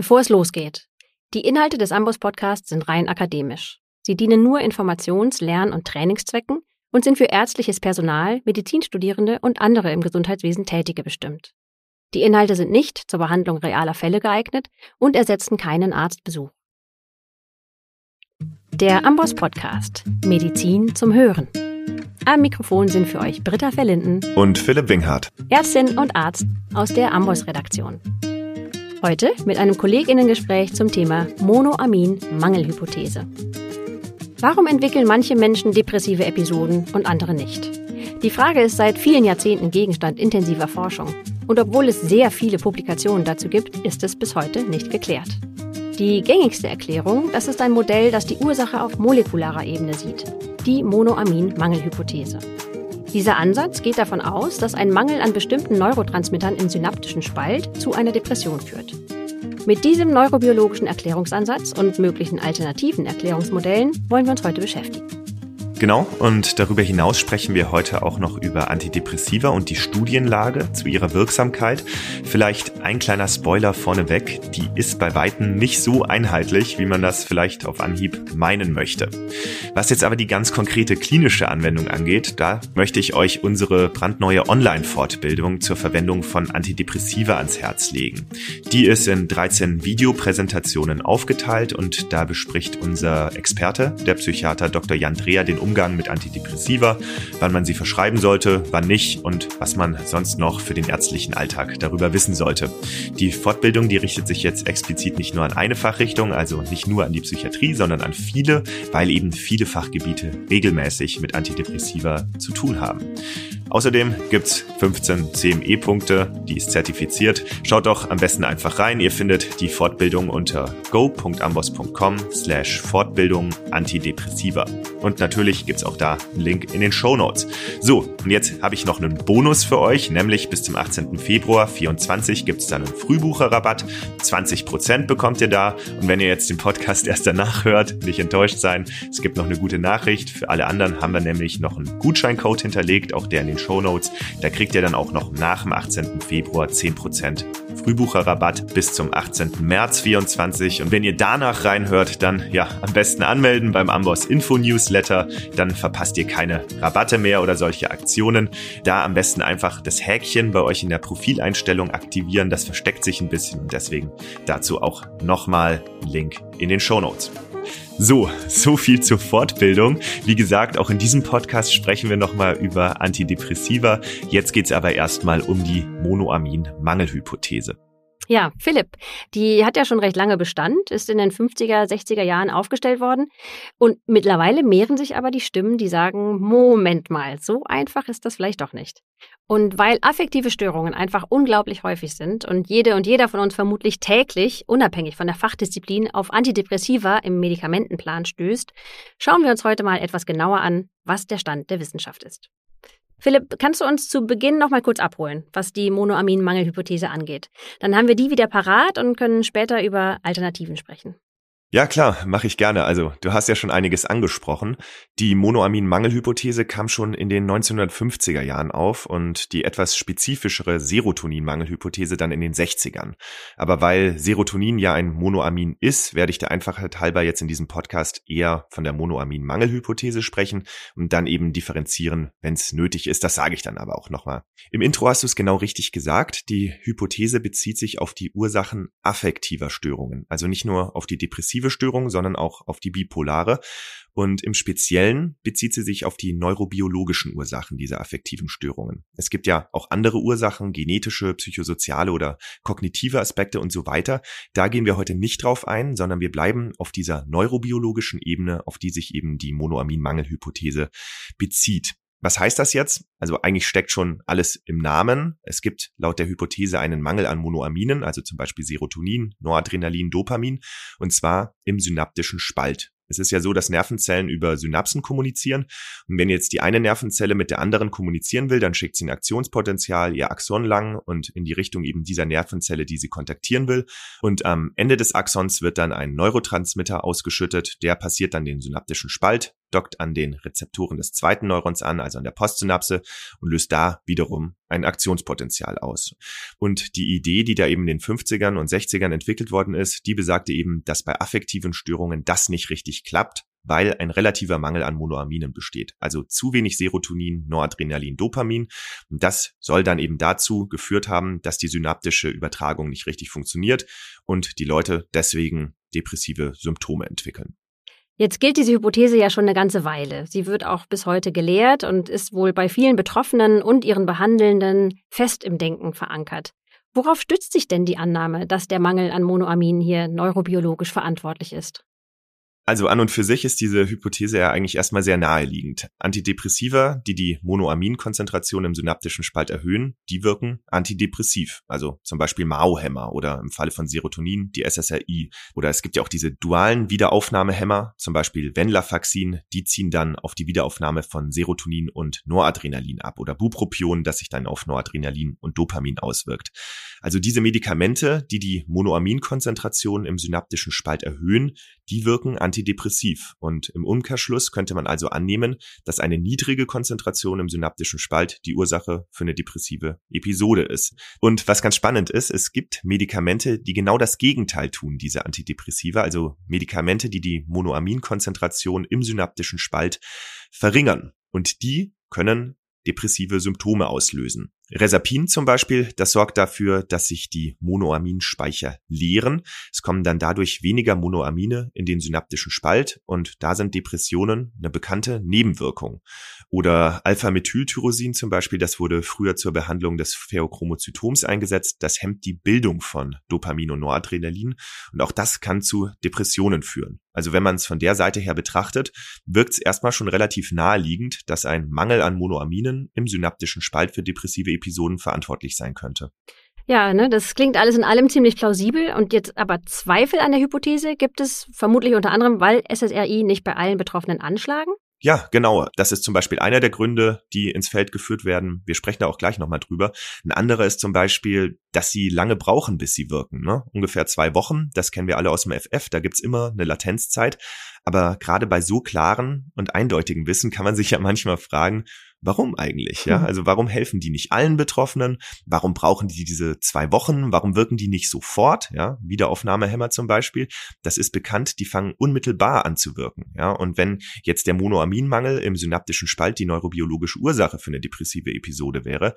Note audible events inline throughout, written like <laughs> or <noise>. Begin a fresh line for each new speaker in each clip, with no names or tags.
Bevor es losgeht. Die Inhalte des Ambos Podcasts sind rein akademisch. Sie dienen nur Informations-, Lern- und Trainingszwecken und sind für ärztliches Personal, Medizinstudierende und andere im Gesundheitswesen Tätige bestimmt. Die Inhalte sind nicht zur Behandlung realer Fälle geeignet und ersetzen keinen Arztbesuch. Der Ambos Podcast Medizin zum Hören. Am Mikrofon sind für euch Britta Verlinden
und Philipp Winghardt,
Ärztin und Arzt aus der Ambos Redaktion. Heute mit einem Kolleginnengespräch zum Thema Monoamin-Mangelhypothese. Warum entwickeln manche Menschen depressive Episoden und andere nicht? Die Frage ist seit vielen Jahrzehnten Gegenstand intensiver Forschung. Und obwohl es sehr viele Publikationen dazu gibt, ist es bis heute nicht geklärt. Die gängigste Erklärung, das ist ein Modell, das die Ursache auf molekularer Ebene sieht. Die Monoamin-Mangelhypothese. Dieser Ansatz geht davon aus, dass ein Mangel an bestimmten Neurotransmittern im synaptischen Spalt zu einer Depression führt. Mit diesem neurobiologischen Erklärungsansatz und möglichen alternativen Erklärungsmodellen wollen wir uns heute beschäftigen.
Genau, und darüber hinaus sprechen wir heute auch noch über Antidepressiva und die Studienlage zu ihrer Wirksamkeit. Vielleicht ein kleiner Spoiler vorneweg, die ist bei Weitem nicht so einheitlich, wie man das vielleicht auf Anhieb meinen möchte. Was jetzt aber die ganz konkrete klinische Anwendung angeht, da möchte ich euch unsere brandneue Online-Fortbildung zur Verwendung von Antidepressiva ans Herz legen. Die ist in 13 Videopräsentationen aufgeteilt und da bespricht unser Experte, der Psychiater Dr. Jan Dreher, den Umgang mit Antidepressiva, wann man sie verschreiben sollte, wann nicht und was man sonst noch für den ärztlichen Alltag darüber wissen sollte. Die Fortbildung, die richtet sich jetzt explizit nicht nur an eine Fachrichtung, also nicht nur an die Psychiatrie, sondern an viele, weil eben viele Fachgebiete regelmäßig mit Antidepressiva zu tun haben. Außerdem gibt's 15 CME-Punkte, die ist zertifiziert. Schaut doch am besten einfach rein. Ihr findet die Fortbildung unter go.ambos.com slash Fortbildung Antidepressiva. Und natürlich gibt's auch da einen Link in den Show Notes. So, und jetzt habe ich noch einen Bonus für euch, nämlich bis zum 18. Februar 24 gibt's dann einen Frühbucherrabatt. 20% bekommt ihr da. Und wenn ihr jetzt den Podcast erst danach hört, nicht enttäuscht sein. Es gibt noch eine gute Nachricht. Für alle anderen haben wir nämlich noch einen Gutscheincode hinterlegt, auch der in den Show Notes. Da kriegt ihr dann auch noch nach dem 18. Februar 10% Frühbucherrabatt bis zum 18. März 24. Und wenn ihr danach reinhört, dann ja, am besten anmelden beim Amboss Info Newsletter. Dann verpasst ihr keine Rabatte mehr oder solche Aktionen. Da am besten einfach das Häkchen bei euch in der Profileinstellung aktivieren. Das versteckt sich ein bisschen und deswegen dazu auch nochmal Link in den Show Notes. So, so viel zur Fortbildung. Wie gesagt, auch in diesem Podcast sprechen wir nochmal über Antidepressiva. Jetzt geht's aber erstmal um die Monoamin-Mangelhypothese.
Ja, Philipp, die hat ja schon recht lange Bestand, ist in den 50er, 60er Jahren aufgestellt worden. Und mittlerweile mehren sich aber die Stimmen, die sagen, Moment mal, so einfach ist das vielleicht doch nicht. Und weil affektive Störungen einfach unglaublich häufig sind und jede und jeder von uns vermutlich täglich, unabhängig von der Fachdisziplin, auf Antidepressiva im Medikamentenplan stößt, schauen wir uns heute mal etwas genauer an, was der Stand der Wissenschaft ist. Philipp, kannst du uns zu Beginn noch mal kurz abholen, was die Monoamin-Mangelhypothese angeht? Dann haben wir die wieder parat und können später über Alternativen sprechen.
Ja, klar, mache ich gerne. Also, du hast ja schon einiges angesprochen. Die Monoamin-Mangelhypothese kam schon in den 1950er Jahren auf und die etwas spezifischere Serotonin-Mangelhypothese dann in den 60ern. Aber weil Serotonin ja ein Monoamin ist, werde ich der Einfachheit halber jetzt in diesem Podcast eher von der Monoamin-Mangelhypothese sprechen und dann eben differenzieren, wenn es nötig ist. Das sage ich dann aber auch nochmal. Im Intro hast du es genau richtig gesagt. Die Hypothese bezieht sich auf die Ursachen affektiver Störungen, also nicht nur auf die Depression depressive Störung, sondern auch auf die bipolare. Und im Speziellen bezieht sie sich auf die neurobiologischen Ursachen dieser affektiven Störungen. Es gibt ja auch andere Ursachen, genetische, psychosoziale oder kognitive Aspekte und so weiter. Da gehen wir heute nicht drauf ein, sondern wir bleiben auf dieser neurobiologischen Ebene, auf die sich eben die Monoamin-Mangelhypothese bezieht. Was heißt das jetzt? Also eigentlich steckt schon alles im Namen. Es gibt laut der Hypothese einen Mangel an Monoaminen, also zum Beispiel Serotonin, Noradrenalin, Dopamin, und zwar im synaptischen Spalt. Es ist ja so, dass Nervenzellen über Synapsen kommunizieren. Und wenn jetzt die eine Nervenzelle mit der anderen kommunizieren will, dann schickt sie ein Aktionspotenzial ihr Axon lang und in die Richtung eben dieser Nervenzelle, die sie kontaktieren will. Und am Ende des Axons wird dann ein Neurotransmitter ausgeschüttet. Der passiert dann den synaptischen Spalt, dockt an den Rezeptoren des zweiten Neurons an, also an der Postsynapse und löst da wiederum ein Aktionspotenzial aus. Und die Idee, die da eben in den 50ern und 60ern entwickelt worden ist, die besagte eben, dass bei affektiven Störungen das nicht richtig klappt, weil ein relativer Mangel an Monoaminen besteht. Also zu wenig Serotonin, Noradrenalin, Dopamin. Und das soll dann eben dazu geführt haben, dass die synaptische Übertragung nicht richtig funktioniert und die Leute deswegen depressive Symptome entwickeln.
Jetzt gilt diese Hypothese ja schon eine ganze Weile. Sie wird auch bis heute gelehrt und ist wohl bei vielen Betroffenen und ihren Behandelnden fest im Denken verankert. Worauf stützt sich denn die Annahme, dass der Mangel an Monoamin hier neurobiologisch verantwortlich ist?
Also an und für sich ist diese Hypothese ja eigentlich erstmal sehr naheliegend. Antidepressiva, die die Monoaminkonzentration im synaptischen Spalt erhöhen, die wirken antidepressiv. Also zum Beispiel Mao-Hämmer oder im Falle von Serotonin die SSRI. Oder es gibt ja auch diese dualen Wiederaufnahmehämmer, zum Beispiel Venlafaxin, die ziehen dann auf die Wiederaufnahme von Serotonin und Noradrenalin ab. Oder Bupropion, das sich dann auf Noradrenalin und Dopamin auswirkt. Also diese Medikamente, die die Monoaminkonzentration im synaptischen Spalt erhöhen, die wirken antidepressiv. Und im Umkehrschluss könnte man also annehmen, dass eine niedrige Konzentration im synaptischen Spalt die Ursache für eine depressive Episode ist. Und was ganz spannend ist, es gibt Medikamente, die genau das Gegenteil tun, diese Antidepressiva, also Medikamente, die die Monoaminkonzentration im synaptischen Spalt verringern. Und die können depressive Symptome auslösen. Resapin zum Beispiel, das sorgt dafür, dass sich die Monoaminspeicher leeren. Es kommen dann dadurch weniger Monoamine in den synaptischen Spalt und da sind Depressionen eine bekannte Nebenwirkung. Oder Alpha-Methyltyrosin zum Beispiel, das wurde früher zur Behandlung des Pheochromozytoms eingesetzt. Das hemmt die Bildung von Dopamin und Noradrenalin und auch das kann zu Depressionen führen. Also wenn man es von der Seite her betrachtet, wirkt es erstmal schon relativ naheliegend, dass ein Mangel an Monoaminen im synaptischen Spalt für depressive Episoden verantwortlich sein könnte.
Ja, ne, das klingt alles in allem ziemlich plausibel. Und jetzt aber Zweifel an der Hypothese gibt es vermutlich unter anderem, weil SSRI nicht bei allen Betroffenen anschlagen?
Ja, genau. Das ist zum Beispiel einer der Gründe, die ins Feld geführt werden. Wir sprechen da auch gleich nochmal drüber. Ein anderer ist zum Beispiel, dass sie lange brauchen, bis sie wirken. Ne? Ungefähr zwei Wochen. Das kennen wir alle aus dem FF. Da gibt's immer eine Latenzzeit. Aber gerade bei so klaren und eindeutigen Wissen kann man sich ja manchmal fragen, warum eigentlich? Ja, mhm. also warum helfen die nicht allen Betroffenen? Warum brauchen die diese zwei Wochen? Warum wirken die nicht sofort? Ja, Wiederaufnahmehämmer zum Beispiel. Das ist bekannt, die fangen unmittelbar an zu wirken. Ja, und wenn jetzt der Monoaminmangel im synaptischen Spalt die neurobiologische Ursache für eine depressive Episode wäre,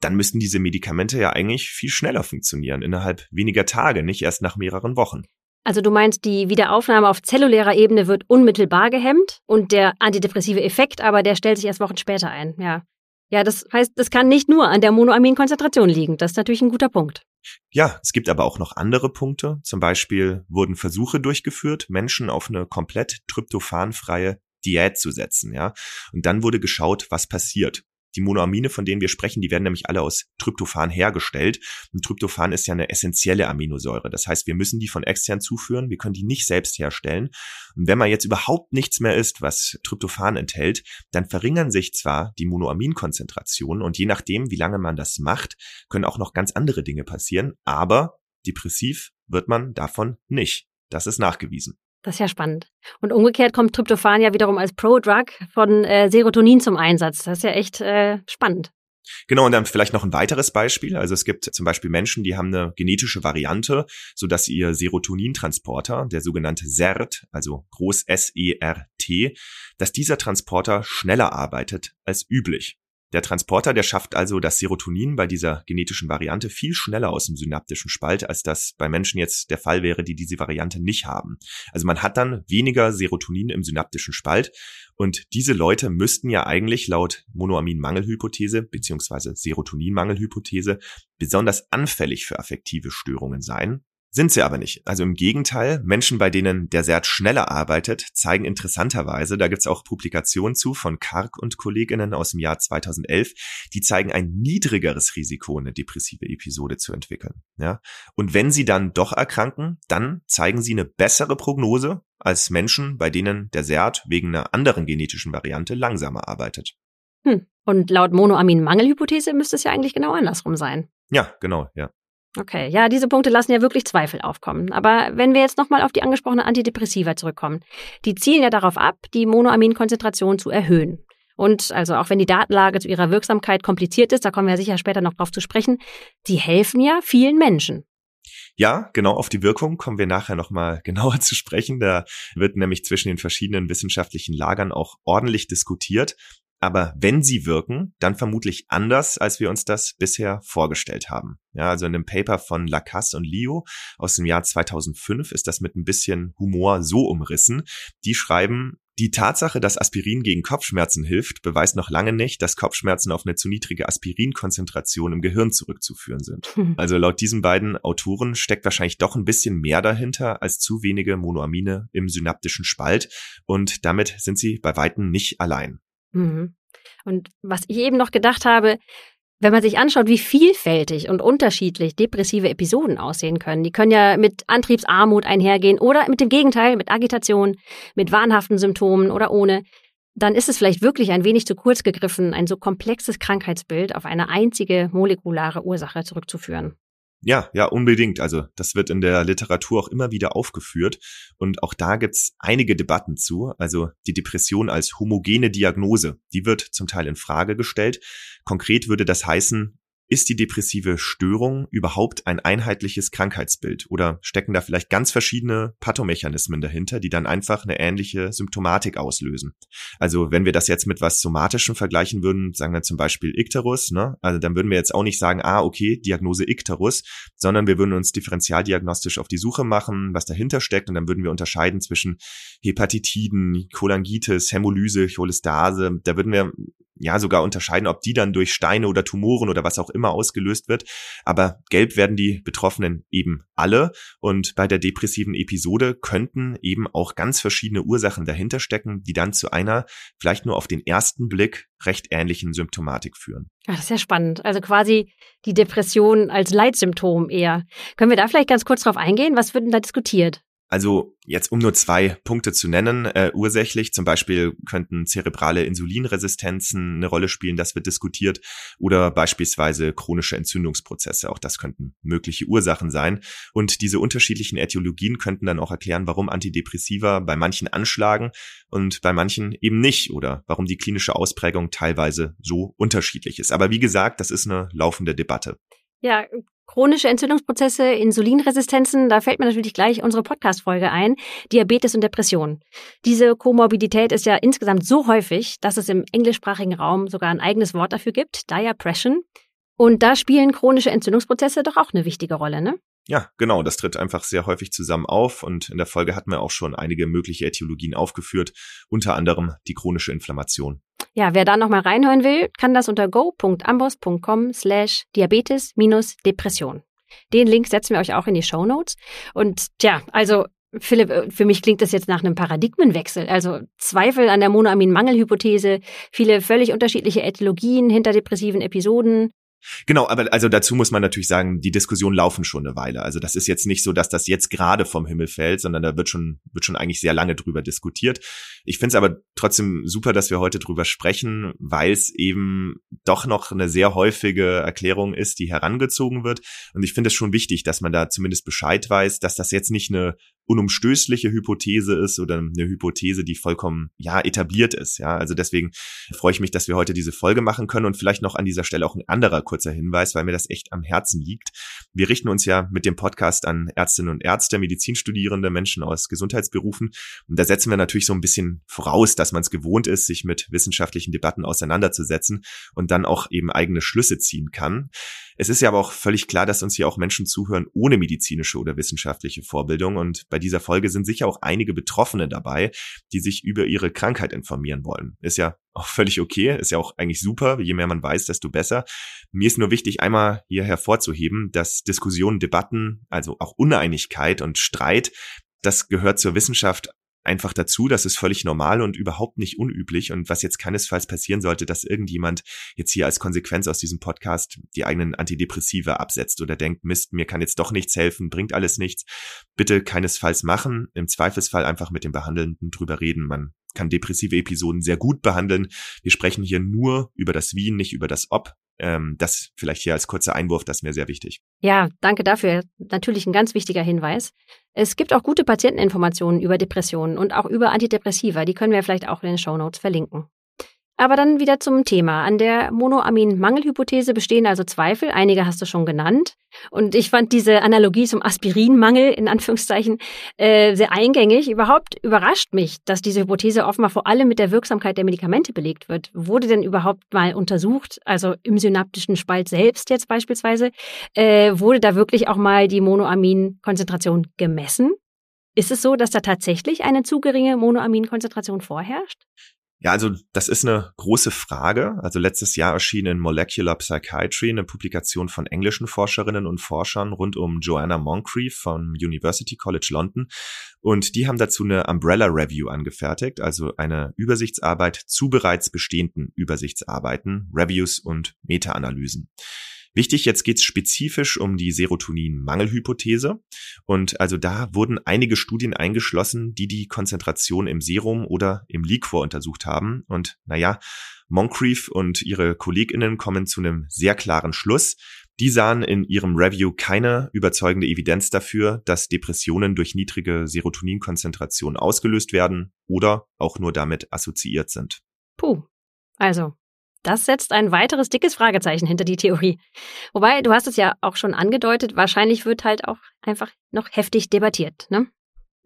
dann müssten diese Medikamente ja eigentlich viel schneller funktionieren, innerhalb weniger Tage, nicht erst nach mehreren Wochen.
Also du meinst, die Wiederaufnahme auf zellulärer Ebene wird unmittelbar gehemmt und der antidepressive Effekt aber, der stellt sich erst Wochen später ein, ja. Ja, das heißt, das kann nicht nur an der Monoaminkonzentration liegen. Das ist natürlich ein guter Punkt.
Ja, es gibt aber auch noch andere Punkte. Zum Beispiel wurden Versuche durchgeführt, Menschen auf eine komplett tryptophanfreie Diät zu setzen, ja. Und dann wurde geschaut, was passiert. Die Monoamine, von denen wir sprechen, die werden nämlich alle aus Tryptophan hergestellt. Und Tryptophan ist ja eine essentielle Aminosäure. Das heißt, wir müssen die von extern zuführen. Wir können die nicht selbst herstellen. Und wenn man jetzt überhaupt nichts mehr isst, was Tryptophan enthält, dann verringern sich zwar die Monoaminkonzentrationen und je nachdem, wie lange man das macht, können auch noch ganz andere Dinge passieren. Aber depressiv wird man davon nicht. Das ist nachgewiesen.
Das ist ja spannend. Und umgekehrt kommt Tryptophan ja wiederum als Pro-Drug von äh, Serotonin zum Einsatz. Das ist ja echt äh, spannend.
Genau, und dann vielleicht noch ein weiteres Beispiel. Also es gibt zum Beispiel Menschen, die haben eine genetische Variante, so dass ihr Serotonintransporter, der sogenannte SERT, also groß S-E-R-T, dass dieser Transporter schneller arbeitet als üblich. Der Transporter, der schafft also das Serotonin bei dieser genetischen Variante viel schneller aus dem synaptischen Spalt, als das bei Menschen jetzt der Fall wäre, die diese Variante nicht haben. Also man hat dann weniger Serotonin im synaptischen Spalt und diese Leute müssten ja eigentlich laut Monoamin-Mangelhypothese bzw. Serotonin-Mangelhypothese besonders anfällig für affektive Störungen sein, sind sie aber nicht. Also im Gegenteil, Menschen, bei denen der SERT schneller arbeitet, zeigen interessanterweise, da gibt's auch Publikationen zu von Kark und Kolleginnen aus dem Jahr 2011, die zeigen ein niedrigeres Risiko, eine depressive Episode zu entwickeln. Ja? Und wenn sie dann doch erkranken, dann zeigen sie eine bessere Prognose als Menschen, bei denen der SERT wegen einer anderen genetischen Variante langsamer arbeitet.
Hm. Und laut Monoamin-Mangelhypothese müsste es ja eigentlich genau andersrum sein.
Ja, genau, ja.
Okay, ja, diese Punkte lassen ja wirklich Zweifel aufkommen. Aber wenn wir jetzt nochmal auf die angesprochene Antidepressiva zurückkommen, die zielen ja darauf ab, die Monoaminkonzentration zu erhöhen. Und also auch wenn die Datenlage zu ihrer Wirksamkeit kompliziert ist, da kommen wir sicher später noch drauf zu sprechen, die helfen ja vielen Menschen.
Ja, genau auf die Wirkung kommen wir nachher nochmal <laughs> genauer zu sprechen. Da wird nämlich zwischen den verschiedenen wissenschaftlichen Lagern auch ordentlich diskutiert. Aber wenn sie wirken, dann vermutlich anders, als wir uns das bisher vorgestellt haben. Ja, also in einem Paper von Lacasse und Leo aus dem Jahr 2005 ist das mit ein bisschen Humor so umrissen. Die schreiben, die Tatsache, dass Aspirin gegen Kopfschmerzen hilft, beweist noch lange nicht, dass Kopfschmerzen auf eine zu niedrige Aspirinkonzentration im Gehirn zurückzuführen sind. Hm. Also laut diesen beiden Autoren steckt wahrscheinlich doch ein bisschen mehr dahinter als zu wenige Monoamine im synaptischen Spalt und damit sind sie bei weitem nicht allein.
Mhm. Und was ich eben noch gedacht habe, wenn man sich anschaut, wie vielfältig und unterschiedlich depressive Episoden aussehen können, die können ja mit Antriebsarmut einhergehen oder mit dem Gegenteil, mit Agitation, mit wahnhaften Symptomen oder ohne, dann ist es vielleicht wirklich ein wenig zu kurz gegriffen, ein so komplexes Krankheitsbild auf eine einzige molekulare Ursache zurückzuführen.
Ja, ja, unbedingt. Also das wird in der Literatur auch immer wieder aufgeführt. Und auch da gibt's einige Debatten zu. Also die Depression als homogene Diagnose, die wird zum Teil in Frage gestellt. Konkret würde das heißen, ist die depressive Störung überhaupt ein einheitliches Krankheitsbild oder stecken da vielleicht ganz verschiedene Pathomechanismen dahinter, die dann einfach eine ähnliche Symptomatik auslösen? Also wenn wir das jetzt mit was Somatischem vergleichen würden, sagen wir zum Beispiel Icterus, ne? also dann würden wir jetzt auch nicht sagen, ah, okay, Diagnose Icterus, sondern wir würden uns differentialdiagnostisch auf die Suche machen, was dahinter steckt und dann würden wir unterscheiden zwischen Hepatitiden, Cholangitis, Hämolyse, Cholestase, da würden wir ja sogar unterscheiden, ob die dann durch Steine oder Tumoren oder was auch immer ausgelöst wird. Aber gelb werden die Betroffenen eben alle. Und bei der depressiven Episode könnten eben auch ganz verschiedene Ursachen dahinter stecken, die dann zu einer vielleicht nur auf den ersten Blick recht ähnlichen Symptomatik führen.
Ja, das ist ja spannend. Also quasi die Depression als Leitsymptom eher. Können wir da vielleicht ganz kurz drauf eingehen? Was wird denn da diskutiert?
Also jetzt um nur zwei Punkte zu nennen, äh, ursächlich zum Beispiel könnten zerebrale Insulinresistenzen eine Rolle spielen, das wird diskutiert, oder beispielsweise chronische Entzündungsprozesse, auch das könnten mögliche Ursachen sein. Und diese unterschiedlichen Äthiologien könnten dann auch erklären, warum Antidepressiva bei manchen anschlagen und bei manchen eben nicht, oder warum die klinische Ausprägung teilweise so unterschiedlich ist. Aber wie gesagt, das ist eine laufende Debatte.
Ja, chronische Entzündungsprozesse, Insulinresistenzen, da fällt mir natürlich gleich unsere Podcast-Folge ein, Diabetes und Depression. Diese Komorbidität ist ja insgesamt so häufig, dass es im englischsprachigen Raum sogar ein eigenes Wort dafür gibt, Diapression. Und da spielen chronische Entzündungsprozesse doch auch eine wichtige Rolle, ne?
Ja, genau, das tritt einfach sehr häufig zusammen auf und in der Folge hatten wir auch schon einige mögliche Äthiologien aufgeführt, unter anderem die chronische Inflammation.
Ja, wer da nochmal reinhören will, kann das unter go.ambos.com slash diabetes-depression. Den Link setzen wir euch auch in die Show Notes. Und tja, also Philipp, äh, für mich klingt das jetzt nach einem Paradigmenwechsel. Also Zweifel an der Monoamin-Mangelhypothese, viele völlig unterschiedliche Äthiologien hinter depressiven Episoden,
Genau, aber also dazu muss man natürlich sagen, die Diskussionen laufen schon eine Weile. Also das ist jetzt nicht so, dass das jetzt gerade vom Himmel fällt, sondern da wird schon, wird schon eigentlich sehr lange drüber diskutiert. Ich finde es aber trotzdem super, dass wir heute drüber sprechen, weil es eben doch noch eine sehr häufige Erklärung ist, die herangezogen wird. Und ich finde es schon wichtig, dass man da zumindest Bescheid weiß, dass das jetzt nicht eine unumstößliche Hypothese ist oder eine Hypothese, die vollkommen ja etabliert ist. Ja, also deswegen freue ich mich, dass wir heute diese Folge machen können und vielleicht noch an dieser Stelle auch ein anderer kurzer Hinweis, weil mir das echt am Herzen liegt. Wir richten uns ja mit dem Podcast an Ärztinnen und Ärzte, Medizinstudierende, Menschen aus Gesundheitsberufen und da setzen wir natürlich so ein bisschen voraus, dass man es gewohnt ist, sich mit wissenschaftlichen Debatten auseinanderzusetzen und dann auch eben eigene Schlüsse ziehen kann. Es ist ja aber auch völlig klar, dass uns hier auch Menschen zuhören ohne medizinische oder wissenschaftliche Vorbildung. Und bei dieser Folge sind sicher auch einige Betroffene dabei, die sich über ihre Krankheit informieren wollen. Ist ja auch völlig okay, ist ja auch eigentlich super. Je mehr man weiß, desto besser. Mir ist nur wichtig, einmal hier hervorzuheben, dass Diskussionen, Debatten, also auch Uneinigkeit und Streit, das gehört zur Wissenschaft einfach dazu. Das ist völlig normal und überhaupt nicht unüblich. Und was jetzt keinesfalls passieren sollte, dass irgendjemand jetzt hier als Konsequenz aus diesem Podcast die eigenen Antidepressiva absetzt oder denkt, Mist, mir kann jetzt doch nichts helfen, bringt alles nichts. Bitte keinesfalls machen. Im Zweifelsfall einfach mit dem Behandelnden drüber reden. Man kann depressive Episoden sehr gut behandeln. Wir sprechen hier nur über das Wie, nicht über das Ob. Ähm, das vielleicht hier als kurzer Einwurf, das ist mir sehr wichtig.
Ja, danke dafür. Natürlich ein ganz wichtiger Hinweis. Es gibt auch gute Patienteninformationen über Depressionen und auch über Antidepressiva. Die können wir vielleicht auch in den Show Notes verlinken. Aber dann wieder zum Thema. An der Monoamin-Mangelhypothese bestehen also Zweifel. Einige hast du schon genannt. Und ich fand diese Analogie zum Aspirinmangel in Anführungszeichen äh, sehr eingängig. Überhaupt überrascht mich, dass diese Hypothese offenbar vor allem mit der Wirksamkeit der Medikamente belegt wird. Wurde denn überhaupt mal untersucht, also im synaptischen Spalt selbst jetzt beispielsweise, äh, wurde da wirklich auch mal die Monoamin-Konzentration gemessen? Ist es so, dass da tatsächlich eine zu geringe Monoamin-Konzentration vorherrscht?
Ja, also das ist eine große Frage. Also letztes Jahr erschien in Molecular Psychiatry eine Publikation von englischen Forscherinnen und Forschern rund um Joanna Moncrief vom University College London. Und die haben dazu eine Umbrella Review angefertigt, also eine Übersichtsarbeit zu bereits bestehenden Übersichtsarbeiten, Reviews und Meta-Analysen. Wichtig, jetzt geht es spezifisch um die Serotonin-Mangelhypothese. Und also da wurden einige Studien eingeschlossen, die die Konzentration im Serum oder im Liquor untersucht haben. Und naja, Moncrief und ihre KollegInnen kommen zu einem sehr klaren Schluss. Die sahen in ihrem Review keine überzeugende Evidenz dafür, dass Depressionen durch niedrige Serotoninkonzentration ausgelöst werden oder auch nur damit assoziiert sind.
Puh. Also, das setzt ein weiteres dickes Fragezeichen hinter die Theorie. Wobei, du hast es ja auch schon angedeutet, wahrscheinlich wird halt auch einfach noch heftig debattiert, ne?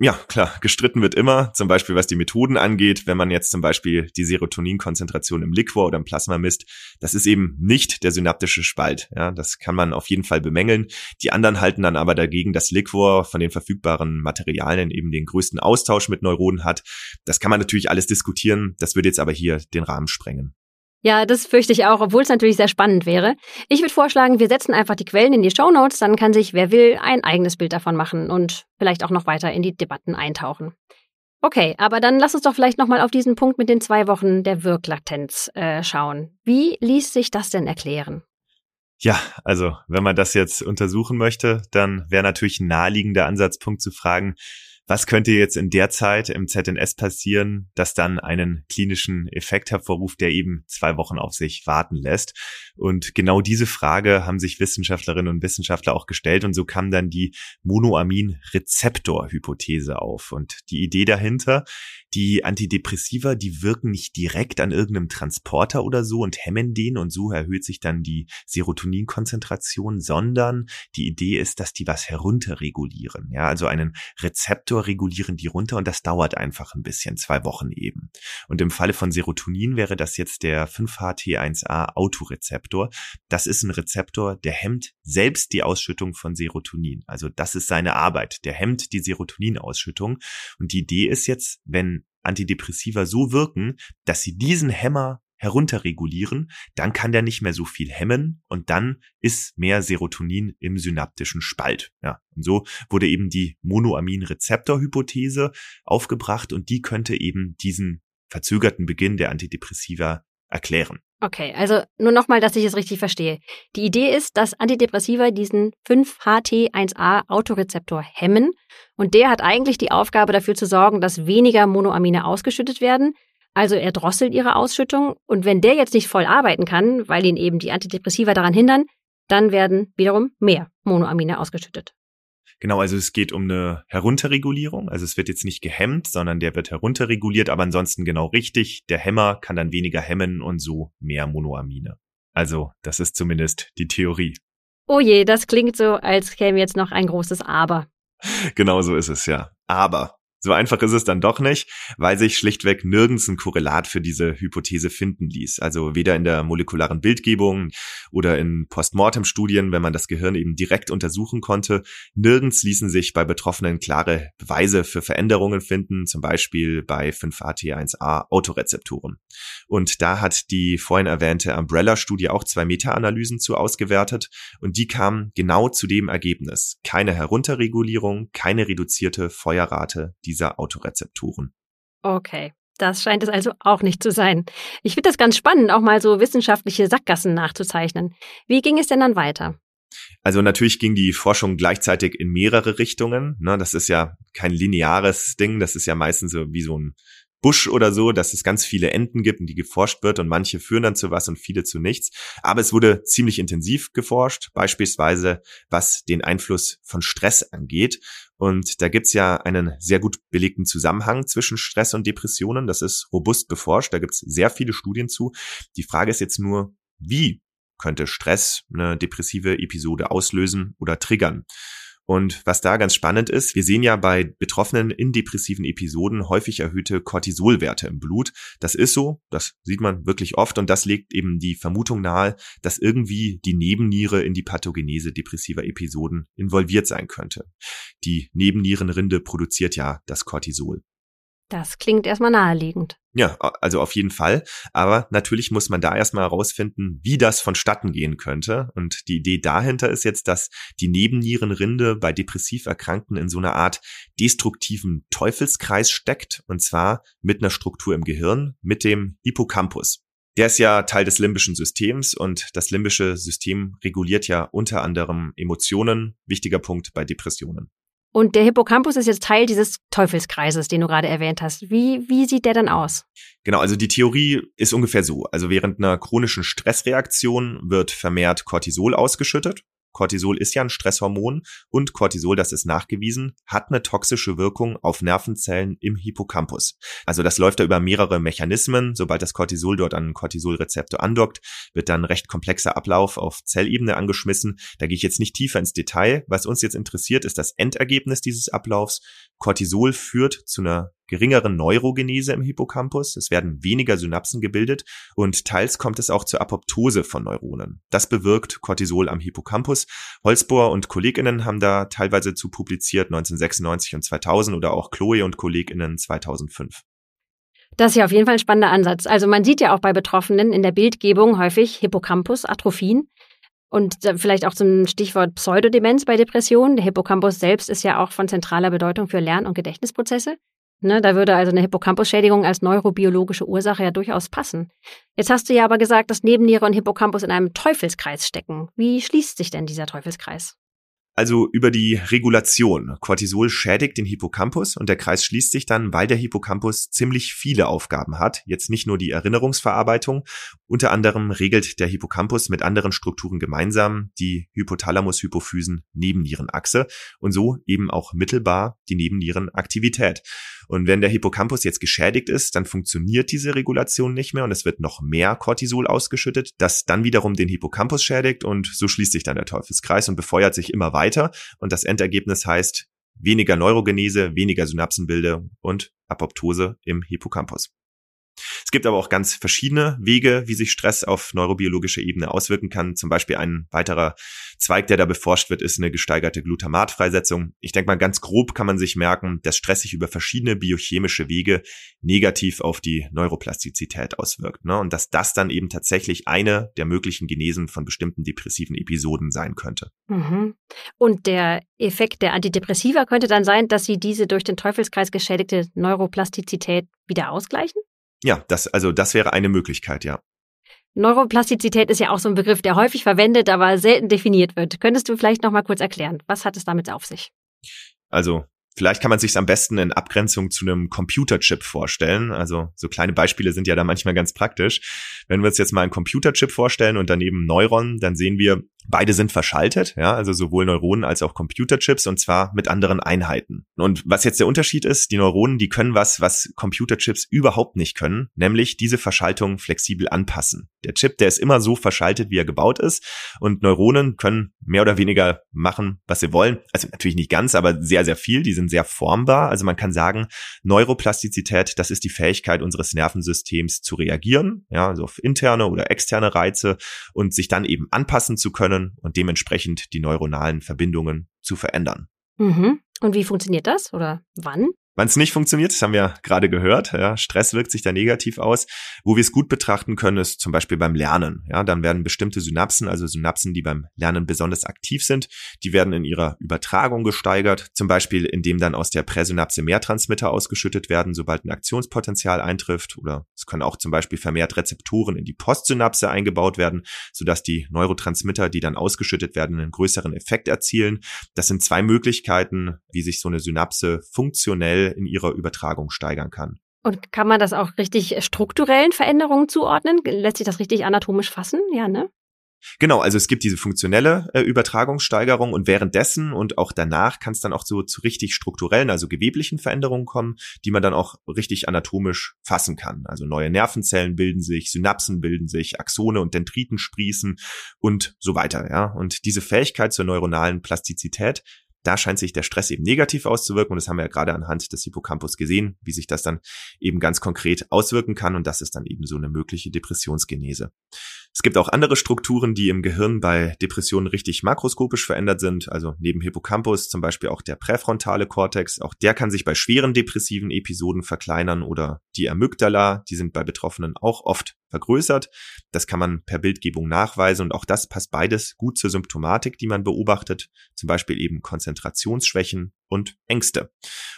Ja, klar, gestritten wird immer, zum Beispiel was die Methoden angeht. Wenn man jetzt zum Beispiel die Serotoninkonzentration im Liquor oder im Plasma misst, das ist eben nicht der synaptische Spalt. Ja, das kann man auf jeden Fall bemängeln. Die anderen halten dann aber dagegen, dass Liquor von den verfügbaren Materialien eben den größten Austausch mit Neuronen hat. Das kann man natürlich alles diskutieren. Das würde jetzt aber hier den Rahmen sprengen.
Ja, das fürchte ich auch, obwohl es natürlich sehr spannend wäre. Ich würde vorschlagen, wir setzen einfach die Quellen in die Show Notes, dann kann sich, wer will, ein eigenes Bild davon machen und vielleicht auch noch weiter in die Debatten eintauchen. Okay, aber dann lass uns doch vielleicht nochmal auf diesen Punkt mit den zwei Wochen der Wirklatenz äh, schauen. Wie ließ sich das denn erklären?
Ja, also wenn man das jetzt untersuchen möchte, dann wäre natürlich ein naheliegender Ansatzpunkt zu fragen, was könnte jetzt in der Zeit im ZNS passieren, das dann einen klinischen Effekt hervorruft, der eben zwei Wochen auf sich warten lässt? Und genau diese Frage haben sich Wissenschaftlerinnen und Wissenschaftler auch gestellt und so kam dann die Monoamin-Rezeptor-Hypothese auf. Und die Idee dahinter, die Antidepressiva, die wirken nicht direkt an irgendeinem Transporter oder so und hemmen den und so erhöht sich dann die Serotoninkonzentration, sondern die Idee ist, dass die was herunterregulieren. Ja, also einen Rezeptor regulieren die runter und das dauert einfach ein bisschen, zwei Wochen eben. Und im Falle von Serotonin wäre das jetzt der 5-HT1A Autorezeptor. Das ist ein Rezeptor, der hemmt selbst die Ausschüttung von Serotonin. Also das ist seine Arbeit. Der hemmt die Serotoninausschüttung. Und die Idee ist jetzt, wenn Antidepressiva so wirken, dass sie diesen Hämmer herunterregulieren, dann kann der nicht mehr so viel hemmen und dann ist mehr Serotonin im synaptischen Spalt. Ja, und so wurde eben die Monoamin-Rezeptor-Hypothese aufgebracht und die könnte eben diesen verzögerten Beginn der Antidepressiva erklären.
Okay, also nur nochmal, dass ich es richtig verstehe. Die Idee ist, dass Antidepressiva diesen 5-HT1A Autorezeptor hemmen und der hat eigentlich die Aufgabe dafür zu sorgen, dass weniger Monoamine ausgeschüttet werden. Also er drosselt ihre Ausschüttung und wenn der jetzt nicht voll arbeiten kann, weil ihn eben die Antidepressiva daran hindern, dann werden wiederum mehr Monoamine ausgeschüttet.
Genau, also es geht um eine Herunterregulierung. Also es wird jetzt nicht gehemmt, sondern der wird herunterreguliert, aber ansonsten genau richtig. Der Hämmer kann dann weniger hemmen und so mehr Monoamine. Also das ist zumindest die Theorie.
Oh je, das klingt so, als käme jetzt noch ein großes Aber.
Genau so ist es ja. Aber so einfach ist es dann doch nicht, weil sich schlichtweg nirgends ein Korrelat für diese Hypothese finden ließ. Also weder in der molekularen Bildgebung oder in Postmortem-Studien, wenn man das Gehirn eben direkt untersuchen konnte. Nirgends ließen sich bei Betroffenen klare Beweise für Veränderungen finden, zum Beispiel bei 5-AT1A Autorezeptoren. Und da hat die vorhin erwähnte Umbrella-Studie auch zwei Meta-Analysen zu ausgewertet und die kamen genau zu dem Ergebnis. Keine Herunterregulierung, keine reduzierte Feuerrate dieser Autorezeptoren.
Okay. Das scheint es also auch nicht zu sein. Ich finde das ganz spannend, auch mal so wissenschaftliche Sackgassen nachzuzeichnen. Wie ging es denn dann weiter?
Also natürlich ging die Forschung gleichzeitig in mehrere Richtungen. Ne, das ist ja kein lineares Ding, das ist ja meistens so wie so ein Busch oder so, dass es ganz viele Enten gibt, in die geforscht wird und manche führen dann zu was und viele zu nichts. Aber es wurde ziemlich intensiv geforscht, beispielsweise was den Einfluss von Stress angeht. Und da gibt's ja einen sehr gut belegten Zusammenhang zwischen Stress und Depressionen. Das ist robust beforscht. Da gibt's sehr viele Studien zu. Die Frage ist jetzt nur, wie könnte Stress eine depressive Episode auslösen oder triggern? Und was da ganz spannend ist, wir sehen ja bei Betroffenen in depressiven Episoden häufig erhöhte Cortisolwerte im Blut. Das ist so, das sieht man wirklich oft und das legt eben die Vermutung nahe, dass irgendwie die Nebenniere in die Pathogenese depressiver Episoden involviert sein könnte. Die Nebennierenrinde produziert ja das Cortisol.
Das klingt erstmal naheliegend.
Ja, also auf jeden Fall. Aber natürlich muss man da erstmal herausfinden, wie das vonstatten gehen könnte. Und die Idee dahinter ist jetzt, dass die Nebennierenrinde bei depressiv Erkrankten in so einer Art destruktiven Teufelskreis steckt. Und zwar mit einer Struktur im Gehirn, mit dem Hippocampus. Der ist ja Teil des limbischen Systems und das limbische System reguliert ja unter anderem Emotionen, wichtiger Punkt bei Depressionen.
Und der Hippocampus ist jetzt Teil dieses Teufelskreises, den du gerade erwähnt hast. Wie, wie sieht der dann aus?
Genau, also die Theorie ist ungefähr so. Also während einer chronischen Stressreaktion wird vermehrt Cortisol ausgeschüttet. Cortisol ist ja ein Stresshormon und Cortisol, das ist nachgewiesen, hat eine toxische Wirkung auf Nervenzellen im Hippocampus. Also das läuft da über mehrere Mechanismen. Sobald das Cortisol dort an einen Cortisolrezeptor andockt, wird dann recht komplexer Ablauf auf Zellebene angeschmissen. Da gehe ich jetzt nicht tiefer ins Detail. Was uns jetzt interessiert, ist das Endergebnis dieses Ablaufs. Cortisol führt zu einer geringeren Neurogenese im Hippocampus, es werden weniger Synapsen gebildet und teils kommt es auch zur Apoptose von Neuronen. Das bewirkt Cortisol am Hippocampus. Holzbohr und Kolleginnen haben da teilweise zu publiziert 1996 und 2000 oder auch Chloe und Kolleginnen 2005.
Das ist ja auf jeden Fall ein spannender Ansatz. Also man sieht ja auch bei Betroffenen in der Bildgebung häufig Hippocampus-Atrophien. Und vielleicht auch zum Stichwort Pseudodemenz bei Depressionen. Der Hippocampus selbst ist ja auch von zentraler Bedeutung für Lern- und Gedächtnisprozesse. Ne, da würde also eine Hippocampus-Schädigung als neurobiologische Ursache ja durchaus passen. Jetzt hast du ja aber gesagt, dass Nebenniere und Hippocampus in einem Teufelskreis stecken. Wie schließt sich denn dieser Teufelskreis?
Also über die Regulation. Cortisol schädigt den Hippocampus und der Kreis schließt sich dann, weil der Hippocampus ziemlich viele Aufgaben hat. Jetzt nicht nur die Erinnerungsverarbeitung. Unter anderem regelt der Hippocampus mit anderen Strukturen gemeinsam die Hypothalamus-Hypophysen-Nebennierenachse und so eben auch mittelbar die Nebennierenaktivität. Und wenn der Hippocampus jetzt geschädigt ist, dann funktioniert diese Regulation nicht mehr und es wird noch mehr Cortisol ausgeschüttet, das dann wiederum den Hippocampus schädigt und so schließt sich dann der Teufelskreis und befeuert sich immer weiter. Und das Endergebnis heißt weniger Neurogenese, weniger Synapsenbilde und Apoptose im Hippocampus. Es gibt aber auch ganz verschiedene Wege, wie sich Stress auf neurobiologischer Ebene auswirken kann. Zum Beispiel ein weiterer Zweig, der da beforscht wird, ist eine gesteigerte Glutamatfreisetzung. Ich denke mal, ganz grob kann man sich merken, dass Stress sich über verschiedene biochemische Wege negativ auf die Neuroplastizität auswirkt. Ne? Und dass das dann eben tatsächlich eine der möglichen Genesen von bestimmten depressiven Episoden sein könnte.
Mhm. Und der Effekt der Antidepressiva könnte dann sein, dass sie diese durch den Teufelskreis geschädigte Neuroplastizität wieder ausgleichen?
Ja, das, also das wäre eine Möglichkeit, ja.
Neuroplastizität ist ja auch so ein Begriff, der häufig verwendet, aber selten definiert wird. Könntest du vielleicht noch mal kurz erklären, was hat es damit auf sich?
Also Vielleicht kann man sich am besten in Abgrenzung zu einem Computerchip vorstellen. Also so kleine Beispiele sind ja da manchmal ganz praktisch. Wenn wir uns jetzt mal einen Computerchip vorstellen und daneben Neuron, dann sehen wir, beide sind verschaltet, ja, also sowohl Neuronen als auch Computerchips und zwar mit anderen Einheiten. Und was jetzt der Unterschied ist, die Neuronen, die können was, was Computerchips überhaupt nicht können, nämlich diese Verschaltung flexibel anpassen. Der Chip, der ist immer so verschaltet, wie er gebaut ist und Neuronen können mehr oder weniger machen, was sie wollen. Also natürlich nicht ganz, aber sehr, sehr viel. Die sind sehr formbar. Also man kann sagen, Neuroplastizität, das ist die Fähigkeit unseres Nervensystems zu reagieren, ja, also auf interne oder externe Reize und sich dann eben anpassen zu können und dementsprechend die neuronalen Verbindungen zu verändern.
Mhm. Und wie funktioniert das oder wann?
Wann es nicht funktioniert, das haben wir gerade gehört, ja, Stress wirkt sich da negativ aus. Wo wir es gut betrachten können, ist zum Beispiel beim Lernen. Ja, dann werden bestimmte Synapsen, also Synapsen, die beim Lernen besonders aktiv sind, die werden in ihrer Übertragung gesteigert. Zum Beispiel, indem dann aus der Präsynapse mehr Transmitter ausgeschüttet werden, sobald ein Aktionspotenzial eintrifft. Oder es können auch zum Beispiel vermehrt Rezeptoren in die Postsynapse eingebaut werden, sodass die Neurotransmitter, die dann ausgeschüttet werden, einen größeren Effekt erzielen. Das sind zwei Möglichkeiten, wie sich so eine Synapse funktionell in ihrer Übertragung steigern kann.
Und kann man das auch richtig strukturellen Veränderungen zuordnen? Lässt sich das richtig anatomisch fassen? Ja, ne?
Genau, also es gibt diese funktionelle äh, Übertragungssteigerung und währenddessen und auch danach kann es dann auch so zu richtig strukturellen, also geweblichen Veränderungen kommen, die man dann auch richtig anatomisch fassen kann. Also neue Nervenzellen bilden sich, Synapsen bilden sich, Axone und Dendriten sprießen und so weiter, ja. Und diese Fähigkeit zur neuronalen Plastizität da scheint sich der Stress eben negativ auszuwirken und das haben wir ja gerade anhand des Hippocampus gesehen, wie sich das dann eben ganz konkret auswirken kann und das ist dann eben so eine mögliche Depressionsgenese. Es gibt auch andere Strukturen, die im Gehirn bei Depressionen richtig makroskopisch verändert sind. Also neben Hippocampus zum Beispiel auch der präfrontale Kortex. Auch der kann sich bei schweren depressiven Episoden verkleinern oder die Amygdala, die sind bei Betroffenen auch oft vergrößert. Das kann man per Bildgebung nachweisen und auch das passt beides gut zur Symptomatik, die man beobachtet. Zum Beispiel eben Konzentrationsschwächen und Ängste.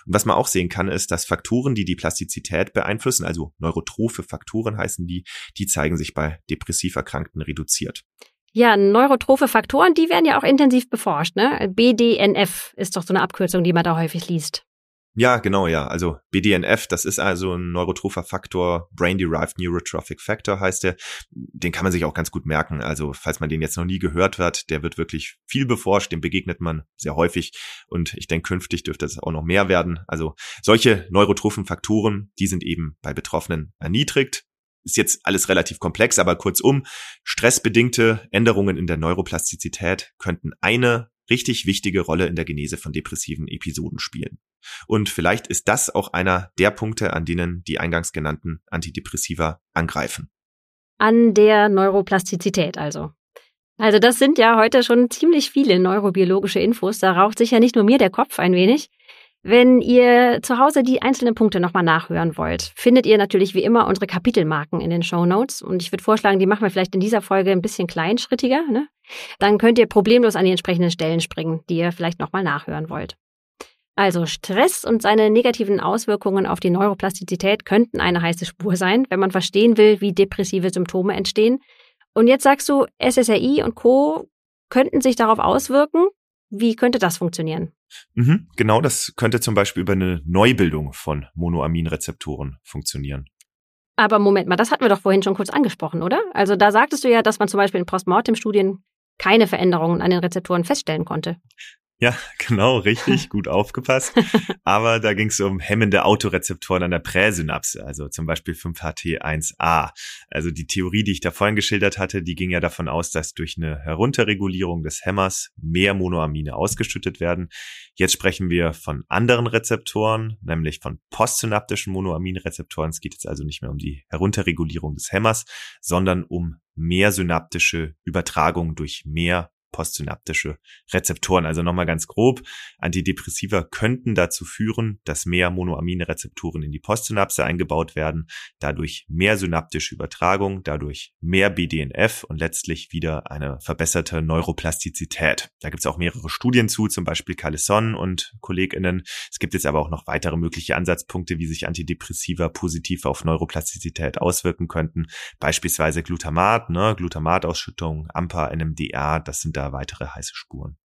Und was man auch sehen kann, ist, dass Faktoren, die die Plastizität beeinflussen, also neurotrophe Faktoren heißen die, die zeigen sich bei depressiv Erkrankten reduziert.
Ja, neurotrophe Faktoren, die werden ja auch intensiv beforscht. Ne? BDNF ist doch so eine Abkürzung, die man da häufig liest.
Ja, genau, ja. Also BDNF, das ist also ein neurotropher Faktor, Brain-Derived Neurotrophic Factor heißt der. Den kann man sich auch ganz gut merken. Also falls man den jetzt noch nie gehört hat, der wird wirklich viel beforscht, dem begegnet man sehr häufig und ich denke, künftig dürfte es auch noch mehr werden. Also solche neurotrophen Faktoren, die sind eben bei Betroffenen erniedrigt. Ist jetzt alles relativ komplex, aber kurzum, stressbedingte Änderungen in der Neuroplastizität könnten eine richtig wichtige Rolle in der Genese von depressiven Episoden spielen. Und vielleicht ist das auch einer der Punkte, an denen die eingangs genannten Antidepressiva angreifen.
An der Neuroplastizität also. Also das sind ja heute schon ziemlich viele neurobiologische Infos. Da raucht sich ja nicht nur mir der Kopf ein wenig. Wenn ihr zu Hause die einzelnen Punkte nochmal nachhören wollt, findet ihr natürlich wie immer unsere Kapitelmarken in den Show Notes. Und ich würde vorschlagen, die machen wir vielleicht in dieser Folge ein bisschen kleinschrittiger. Ne? Dann könnt ihr problemlos an die entsprechenden Stellen springen, die ihr vielleicht nochmal nachhören wollt. Also Stress und seine negativen Auswirkungen auf die Neuroplastizität könnten eine heiße Spur sein, wenn man verstehen will, wie depressive Symptome entstehen. Und jetzt sagst du, SSRI und Co könnten sich darauf auswirken. Wie könnte das funktionieren?
Mhm, genau, das könnte zum Beispiel über eine Neubildung von Monoaminrezeptoren funktionieren.
Aber Moment mal, das hatten wir doch vorhin schon kurz angesprochen, oder? Also da sagtest du ja, dass man zum Beispiel in Postmortem-Studien keine Veränderungen an den Rezeptoren feststellen konnte.
Ja, genau, richtig, <laughs> gut aufgepasst. Aber da ging es um hemmende Autorezeptoren an der Präsynapse, also zum Beispiel 5-HT1A. Also die Theorie, die ich da vorhin geschildert hatte, die ging ja davon aus, dass durch eine Herunterregulierung des Hämmers mehr Monoamine ausgeschüttet werden. Jetzt sprechen wir von anderen Rezeptoren, nämlich von postsynaptischen Monoaminrezeptoren. Es geht jetzt also nicht mehr um die Herunterregulierung des Hämmers, sondern um mehr synaptische Übertragung durch mehr postsynaptische Rezeptoren. Also nochmal ganz grob, Antidepressiva könnten dazu führen, dass mehr Monoamine-Rezeptoren in die Postsynapse eingebaut werden, dadurch mehr synaptische Übertragung, dadurch mehr BDNF und letztlich wieder eine verbesserte Neuroplastizität. Da gibt es auch mehrere Studien zu, zum Beispiel Calisson und KollegInnen. Es gibt jetzt aber auch noch weitere mögliche Ansatzpunkte, wie sich Antidepressiva positiv auf Neuroplastizität auswirken könnten. Beispielsweise Glutamat, ne, Glutamatausschüttung, AMPA, NMDA, das sind da weitere heiße Spuren.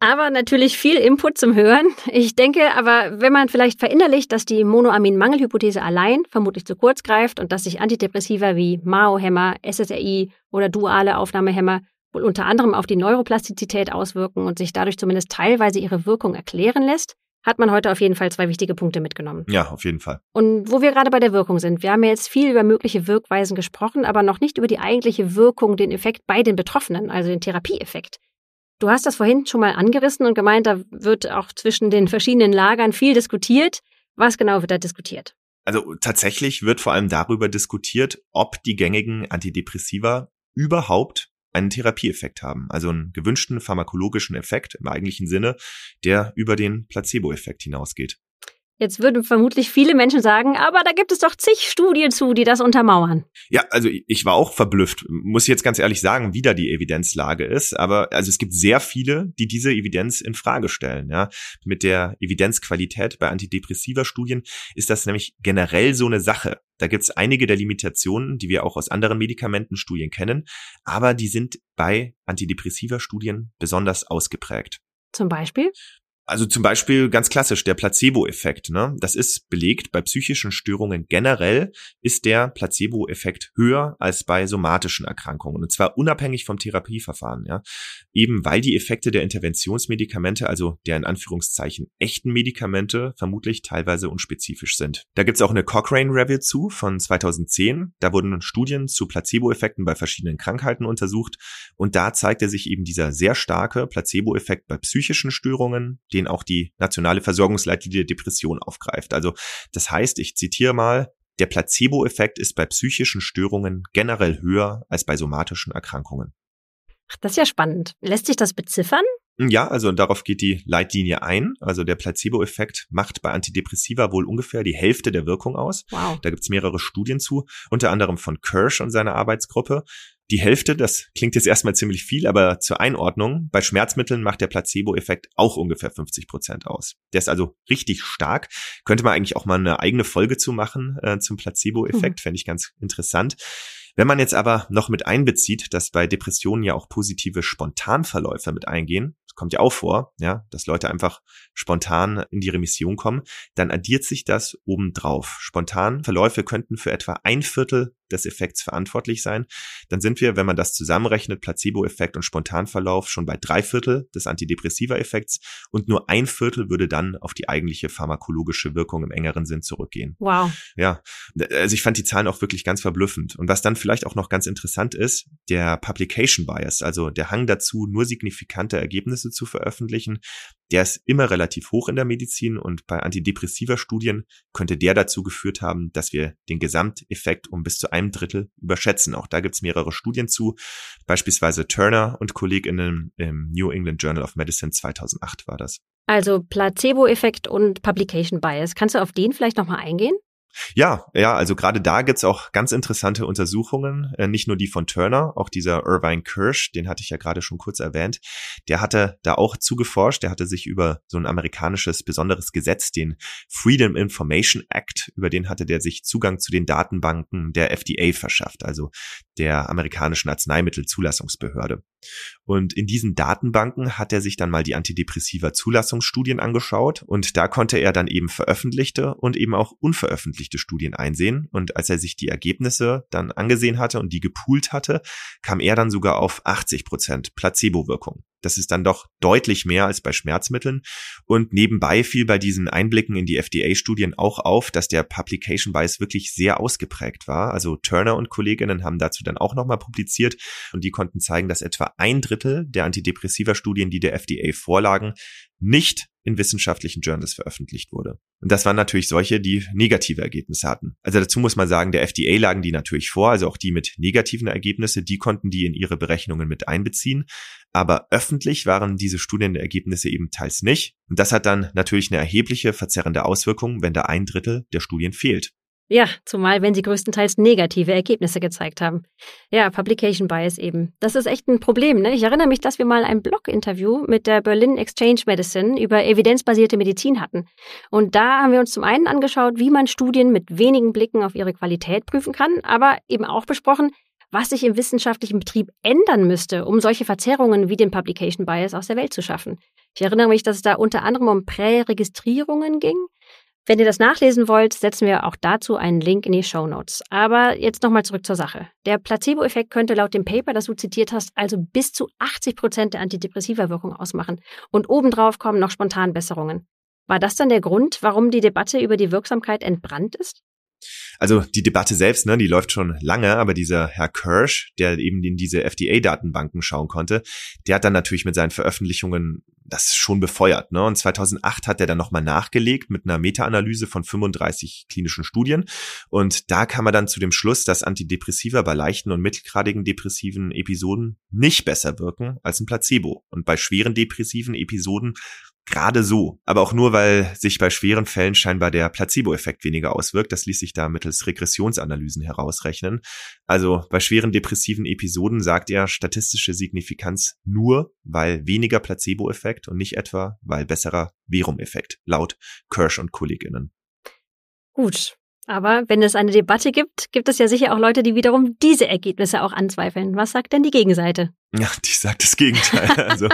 Aber natürlich viel Input zum Hören. Ich denke aber, wenn man vielleicht verinnerlicht, dass die Monoamin-Mangelhypothese allein vermutlich zu kurz greift und dass sich Antidepressiva wie MAO-Hämmer, SSRI oder duale Aufnahmehämmer wohl unter anderem auf die Neuroplastizität auswirken und sich dadurch zumindest teilweise ihre Wirkung erklären lässt, hat man heute auf jeden Fall zwei wichtige Punkte mitgenommen.
Ja, auf jeden Fall.
Und wo wir gerade bei der Wirkung sind, wir haben ja jetzt viel über mögliche Wirkweisen gesprochen, aber noch nicht über die eigentliche Wirkung, den Effekt bei den Betroffenen, also den Therapieeffekt. Du hast das vorhin schon mal angerissen und gemeint, da wird auch zwischen den verschiedenen Lagern viel diskutiert. Was genau wird da diskutiert?
Also tatsächlich wird vor allem darüber diskutiert, ob die gängigen Antidepressiva überhaupt einen Therapieeffekt haben, also einen gewünschten pharmakologischen Effekt im eigentlichen Sinne, der über den Placebo-Effekt hinausgeht.
Jetzt würden vermutlich viele Menschen sagen, aber da gibt es doch zig Studien zu, die das untermauern.
Ja, also ich war auch verblüfft, muss ich jetzt ganz ehrlich sagen, wie da die Evidenzlage ist. Aber also es gibt sehr viele, die diese Evidenz in Frage stellen. Ja, mit der Evidenzqualität bei antidepressiva Studien ist das nämlich generell so eine Sache. Da gibt es einige der Limitationen, die wir auch aus anderen Medikamentenstudien kennen, aber die sind bei antidepressiva Studien besonders ausgeprägt.
Zum Beispiel?
Also zum Beispiel ganz klassisch der Placebo-Effekt. Ne? Das ist belegt. Bei psychischen Störungen generell ist der Placebo-Effekt höher als bei somatischen Erkrankungen. Und zwar unabhängig vom Therapieverfahren. Ja? Eben weil die Effekte der Interventionsmedikamente, also der in Anführungszeichen echten Medikamente, vermutlich teilweise unspezifisch sind. Da gibt's auch eine Cochrane-Review zu von 2010. Da wurden Studien zu Placebo-Effekten bei verschiedenen Krankheiten untersucht. Und da zeigte sich eben dieser sehr starke Placebo-Effekt bei psychischen Störungen, den auch die nationale Versorgungsleitlinie Depression aufgreift. Also das heißt, ich zitiere mal, der Placebo-Effekt ist bei psychischen Störungen generell höher als bei somatischen Erkrankungen.
Ach, das ist ja spannend. Lässt sich das beziffern?
Ja, also darauf geht die Leitlinie ein. Also der Placebo-Effekt macht bei Antidepressiva wohl ungefähr die Hälfte der Wirkung aus. Wow. Da gibt's mehrere Studien zu, unter anderem von Kirsch und seiner Arbeitsgruppe. Die Hälfte, das klingt jetzt erstmal ziemlich viel, aber zur Einordnung, bei Schmerzmitteln macht der Placebo-Effekt auch ungefähr 50 Prozent aus. Der ist also richtig stark. Könnte man eigentlich auch mal eine eigene Folge zu machen äh, zum Placebo-Effekt, mhm. fände ich ganz interessant. Wenn man jetzt aber noch mit einbezieht, dass bei Depressionen ja auch positive Spontanverläufe mit eingehen, das kommt ja auch vor, ja, dass Leute einfach spontan in die Remission kommen, dann addiert sich das obendrauf. Spontan Verläufe könnten für etwa ein Viertel des Effekts verantwortlich sein. Dann sind wir, wenn man das zusammenrechnet, Placebo-Effekt und Spontanverlauf schon bei drei Viertel des Antidepressiva-Effekts und nur ein Viertel würde dann auf die eigentliche pharmakologische Wirkung im engeren Sinn zurückgehen.
Wow.
Ja, also ich fand die Zahlen auch wirklich ganz verblüffend. Und was dann vielleicht auch noch ganz interessant ist, der Publication Bias, also der Hang dazu, nur signifikante Ergebnisse zu veröffentlichen, der ist immer relativ hoch in der Medizin und bei antidepressiver Studien könnte der dazu geführt haben, dass wir den Gesamteffekt um bis zu einem Drittel überschätzen. Auch da gibt es mehrere Studien zu, beispielsweise Turner und Kolleginnen im New England Journal of Medicine 2008 war das.
Also Placebo-Effekt und Publication Bias. Kannst du auf den vielleicht nochmal eingehen?
Ja, ja, also gerade da gibt's auch ganz interessante Untersuchungen, äh, nicht nur die von Turner, auch dieser Irvine Kirsch, den hatte ich ja gerade schon kurz erwähnt, der hatte da auch zugeforscht, der hatte sich über so ein amerikanisches besonderes Gesetz, den Freedom Information Act, über den hatte der sich Zugang zu den Datenbanken der FDA verschafft, also der amerikanischen Arzneimittelzulassungsbehörde. Und in diesen Datenbanken hat er sich dann mal die antidepressiva Zulassungsstudien angeschaut und da konnte er dann eben veröffentlichte und eben auch unveröffentlichte Studien einsehen. Und als er sich die Ergebnisse dann angesehen hatte und die gepoolt hatte, kam er dann sogar auf 80 Prozent Placebo-Wirkung. Das ist dann doch deutlich mehr als bei Schmerzmitteln. Und nebenbei fiel bei diesen Einblicken in die FDA-Studien auch auf, dass der Publication Bias wirklich sehr ausgeprägt war. Also Turner und Kolleginnen haben dazu dann auch nochmal publiziert und die konnten zeigen, dass etwa ein Drittel der Antidepressiva-Studien, die der FDA vorlagen, nicht in wissenschaftlichen Journals veröffentlicht wurde. Und das waren natürlich solche, die negative Ergebnisse hatten. Also dazu muss man sagen, der FDA lagen die natürlich vor, also auch die mit negativen Ergebnisse, die konnten die in ihre Berechnungen mit einbeziehen. Aber öffentlich waren diese Studienergebnisse eben teils nicht. Und das hat dann natürlich eine erhebliche verzerrende Auswirkung, wenn da ein Drittel der Studien fehlt.
Ja, zumal wenn sie größtenteils negative Ergebnisse gezeigt haben. Ja, Publication Bias eben. Das ist echt ein Problem. Ne? Ich erinnere mich, dass wir mal ein Blog-Interview mit der Berlin Exchange Medicine über evidenzbasierte Medizin hatten. Und da haben wir uns zum einen angeschaut, wie man Studien mit wenigen Blicken auf ihre Qualität prüfen kann, aber eben auch besprochen, was sich im wissenschaftlichen Betrieb ändern müsste, um solche Verzerrungen wie den Publication Bias aus der Welt zu schaffen. Ich erinnere mich, dass es da unter anderem um Präregistrierungen ging, wenn ihr das nachlesen wollt, setzen wir auch dazu einen Link in die Show Notes. Aber jetzt nochmal zurück zur Sache. Der Placebo-Effekt könnte laut dem Paper, das du zitiert hast, also bis zu 80 Prozent der antidepressiva Wirkung ausmachen. Und obendrauf kommen noch Spontanbesserungen. War das dann der Grund, warum die Debatte über die Wirksamkeit entbrannt ist?
Also die Debatte selbst, ne, die läuft schon lange, aber dieser Herr Kirsch, der eben in diese FDA-Datenbanken schauen konnte, der hat dann natürlich mit seinen Veröffentlichungen das schon befeuert. Ne? Und 2008 hat er dann nochmal nachgelegt mit einer Meta-Analyse von 35 klinischen Studien. Und da kam er dann zu dem Schluss, dass Antidepressiva bei leichten und mittelgradigen depressiven Episoden nicht besser wirken als ein Placebo. Und bei schweren depressiven Episoden gerade so, aber auch nur, weil sich bei schweren Fällen scheinbar der Placebo-Effekt weniger auswirkt. Das ließ sich da mittels Regressionsanalysen herausrechnen. Also bei schweren depressiven Episoden sagt er statistische Signifikanz nur, weil weniger Placebo-Effekt und nicht etwa, weil besserer Verum-Effekt, laut Kirsch und Kolleginnen.
Gut. Aber wenn es eine Debatte gibt, gibt es ja sicher auch Leute, die wiederum diese Ergebnisse auch anzweifeln. Was sagt denn die Gegenseite?
Ja, die sagt das Gegenteil. <laughs> Also,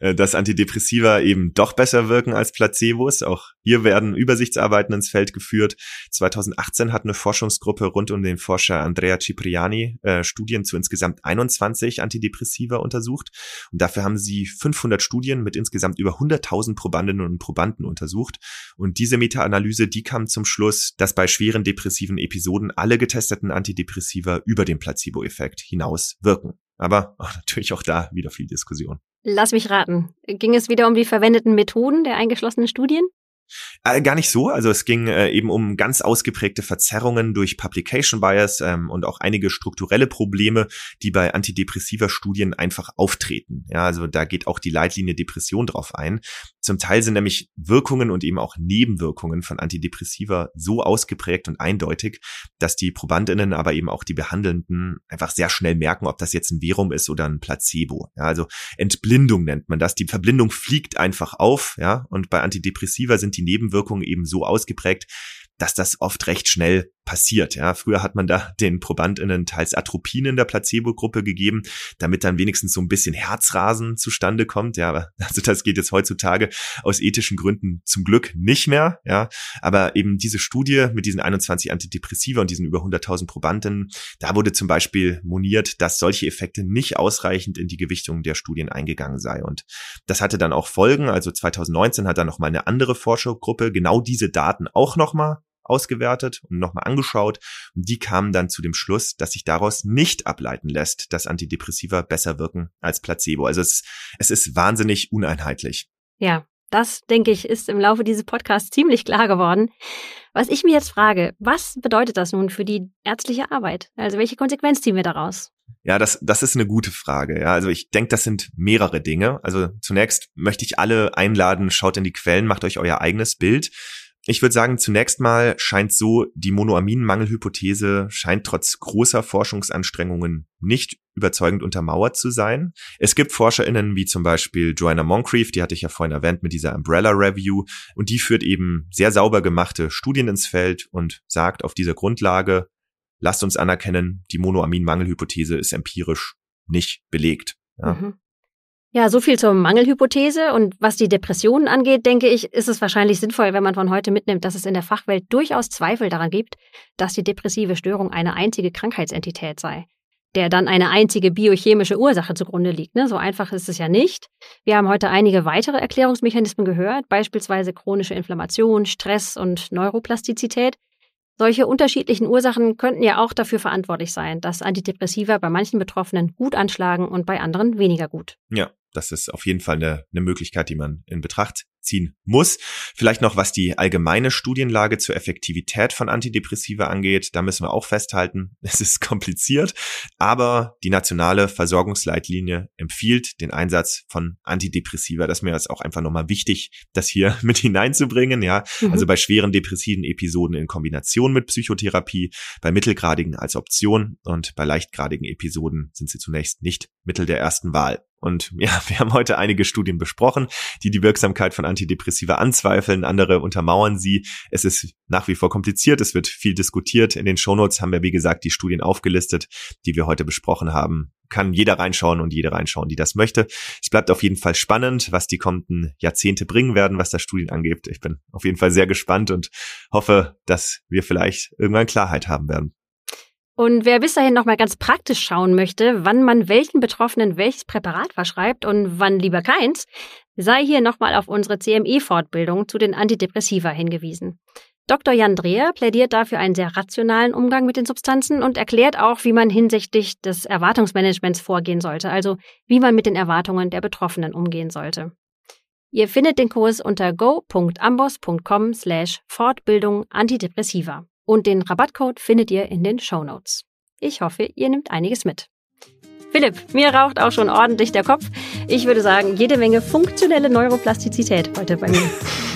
äh, dass Antidepressiva eben doch besser wirken als Placebos. Auch hier werden Übersichtsarbeiten ins Feld geführt. 2018 hat eine Forschungsgruppe rund um den Forscher Andrea Cipriani äh, Studien zu insgesamt 21 Antidepressiva untersucht. Und dafür haben sie 500 Studien mit insgesamt über 100.000 Probandinnen und Probanden untersucht. Und diese Meta-Analyse, die kam zum Schluss, dass bei schweren depressiven Episoden alle getesteten Antidepressiva über den Placebo-Effekt hinaus wirken. Aber <laughs> natürlich auch da wieder viel Diskussion.
Lass mich raten. Ging es wieder um die verwendeten Methoden der eingeschlossenen Studien?
Äh, gar nicht so. Also es ging äh, eben um ganz ausgeprägte Verzerrungen durch Publication Bias ähm, und auch einige strukturelle Probleme, die bei antidepressiver Studien einfach auftreten. Ja, also da geht auch die Leitlinie Depression drauf ein. Zum Teil sind nämlich Wirkungen und eben auch Nebenwirkungen von Antidepressiva so ausgeprägt und eindeutig, dass die Probandinnen, aber eben auch die Behandelnden einfach sehr schnell merken, ob das jetzt ein Verum ist oder ein Placebo. Ja, also Entblindung nennt man das. Die Verblindung fliegt einfach auf. Ja, und bei Antidepressiva sind die Nebenwirkungen eben so ausgeprägt, dass das oft recht schnell passiert. Ja, früher hat man da <laughs> den ProbandInnen teils Atropin in der Placebo-Gruppe gegeben, damit dann wenigstens so ein bisschen Herzrasen zustande kommt. Ja, aber <laughs> also das geht jetzt heutzutage aus ethischen Gründen zum Glück nicht mehr. Ja, aber eben diese Studie mit diesen 21 Antidepressiva und diesen über 100.000 Probanden, da wurde zum Beispiel moniert, dass solche Effekte nicht ausreichend in die Gewichtung der Studien eingegangen sei. Und das hatte dann auch Folgen. Also 2019 hat dann noch mal eine andere Forschergruppe genau diese Daten auch noch mal ausgewertet und nochmal angeschaut. Und die kamen dann zu dem Schluss, dass sich daraus nicht ableiten lässt, dass Antidepressiva besser wirken als Placebo. Also es, es ist wahnsinnig uneinheitlich.
Ja, das, denke ich, ist im Laufe dieses Podcasts ziemlich klar geworden. Was ich mir jetzt frage, was bedeutet das nun für die ärztliche Arbeit? Also welche Konsequenz ziehen wir daraus?
Ja, das, das ist eine gute Frage. Ja, also ich denke, das sind mehrere Dinge. Also zunächst möchte ich alle einladen, schaut in die Quellen, macht euch euer eigenes Bild. Ich würde sagen, zunächst mal scheint so, die Monoaminmangelhypothese scheint trotz großer Forschungsanstrengungen nicht überzeugend untermauert zu sein. Es gibt ForscherInnen wie zum Beispiel Joanna Moncrief, die hatte ich ja vorhin erwähnt mit dieser Umbrella Review und die führt eben sehr sauber gemachte Studien ins Feld und sagt auf dieser Grundlage, lasst uns anerkennen, die Monoaminmangelhypothese ist empirisch nicht belegt. Ja. Mhm.
Ja, so viel zur Mangelhypothese. Und was die Depressionen angeht, denke ich, ist es wahrscheinlich sinnvoll, wenn man von heute mitnimmt, dass es in der Fachwelt durchaus Zweifel daran gibt, dass die depressive Störung eine einzige Krankheitsentität sei, der dann eine einzige biochemische Ursache zugrunde liegt. Ne? So einfach ist es ja nicht. Wir haben heute einige weitere Erklärungsmechanismen gehört, beispielsweise chronische Inflammation, Stress und Neuroplastizität. Solche unterschiedlichen Ursachen könnten ja auch dafür verantwortlich sein, dass Antidepressiva bei manchen Betroffenen gut anschlagen und bei anderen weniger gut.
Ja, das ist auf jeden Fall eine, eine Möglichkeit, die man in Betracht ziehen muss. Vielleicht noch, was die allgemeine Studienlage zur Effektivität von Antidepressiva angeht. Da müssen wir auch festhalten, <laughs> es ist kompliziert, aber die nationale Versorgungsleitlinie empfiehlt den Einsatz von Antidepressiva. Das ist mir jetzt auch einfach nochmal wichtig, das hier <laughs> mit hineinzubringen. Ja, mhm. also bei schweren depressiven Episoden in Kombination mit Psychotherapie, bei mittelgradigen als Option und bei leichtgradigen Episoden sind sie zunächst nicht Mittel der ersten Wahl. Und <laughs> ja, wir haben heute einige Studien besprochen, die die Wirksamkeit von Antidepressiva anzweifeln, andere untermauern sie. Es ist nach wie vor kompliziert, es wird viel diskutiert. In den Shownotes haben wir, wie gesagt, die Studien aufgelistet, die wir heute besprochen haben. Kann jeder reinschauen und jede reinschauen, die das möchte. Es bleibt auf jeden Fall spannend, was die kommenden Jahrzehnte bringen werden, was das Studien angeht. Ich bin auf jeden Fall sehr gespannt und hoffe, dass wir vielleicht irgendwann Klarheit haben werden.
Und wer bis dahin nochmal ganz praktisch schauen möchte, wann man welchen Betroffenen welches Präparat verschreibt und wann lieber keins, sei hier nochmal auf unsere CME-Fortbildung zu den Antidepressiva hingewiesen. Dr. Jan Dreher plädiert dafür einen sehr rationalen Umgang mit den Substanzen und erklärt auch, wie man hinsichtlich des Erwartungsmanagements vorgehen sollte, also wie man mit den Erwartungen der Betroffenen umgehen sollte. Ihr findet den Kurs unter go.ambos.com slash Fortbildung Antidepressiva und den Rabattcode findet ihr in den Show Notes. Ich hoffe, ihr nehmt einiges mit. Philipp, mir raucht auch schon ordentlich der Kopf. Ich würde sagen, jede Menge funktionelle Neuroplastizität heute bei mir.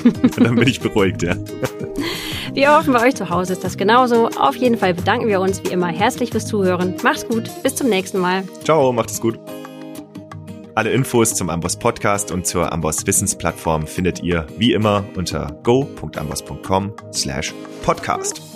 <laughs>
Dann bin ich beruhigt, ja. <laughs>
Wir hoffen, bei euch zu Hause ist das genauso. Auf jeden Fall bedanken wir uns wie immer herzlich fürs Zuhören. Macht's gut, bis zum nächsten Mal.
Ciao, macht es gut. Alle Infos zum Amboss Podcast und zur Amboss Wissensplattform findet ihr wie immer unter go.amboss.com slash podcast.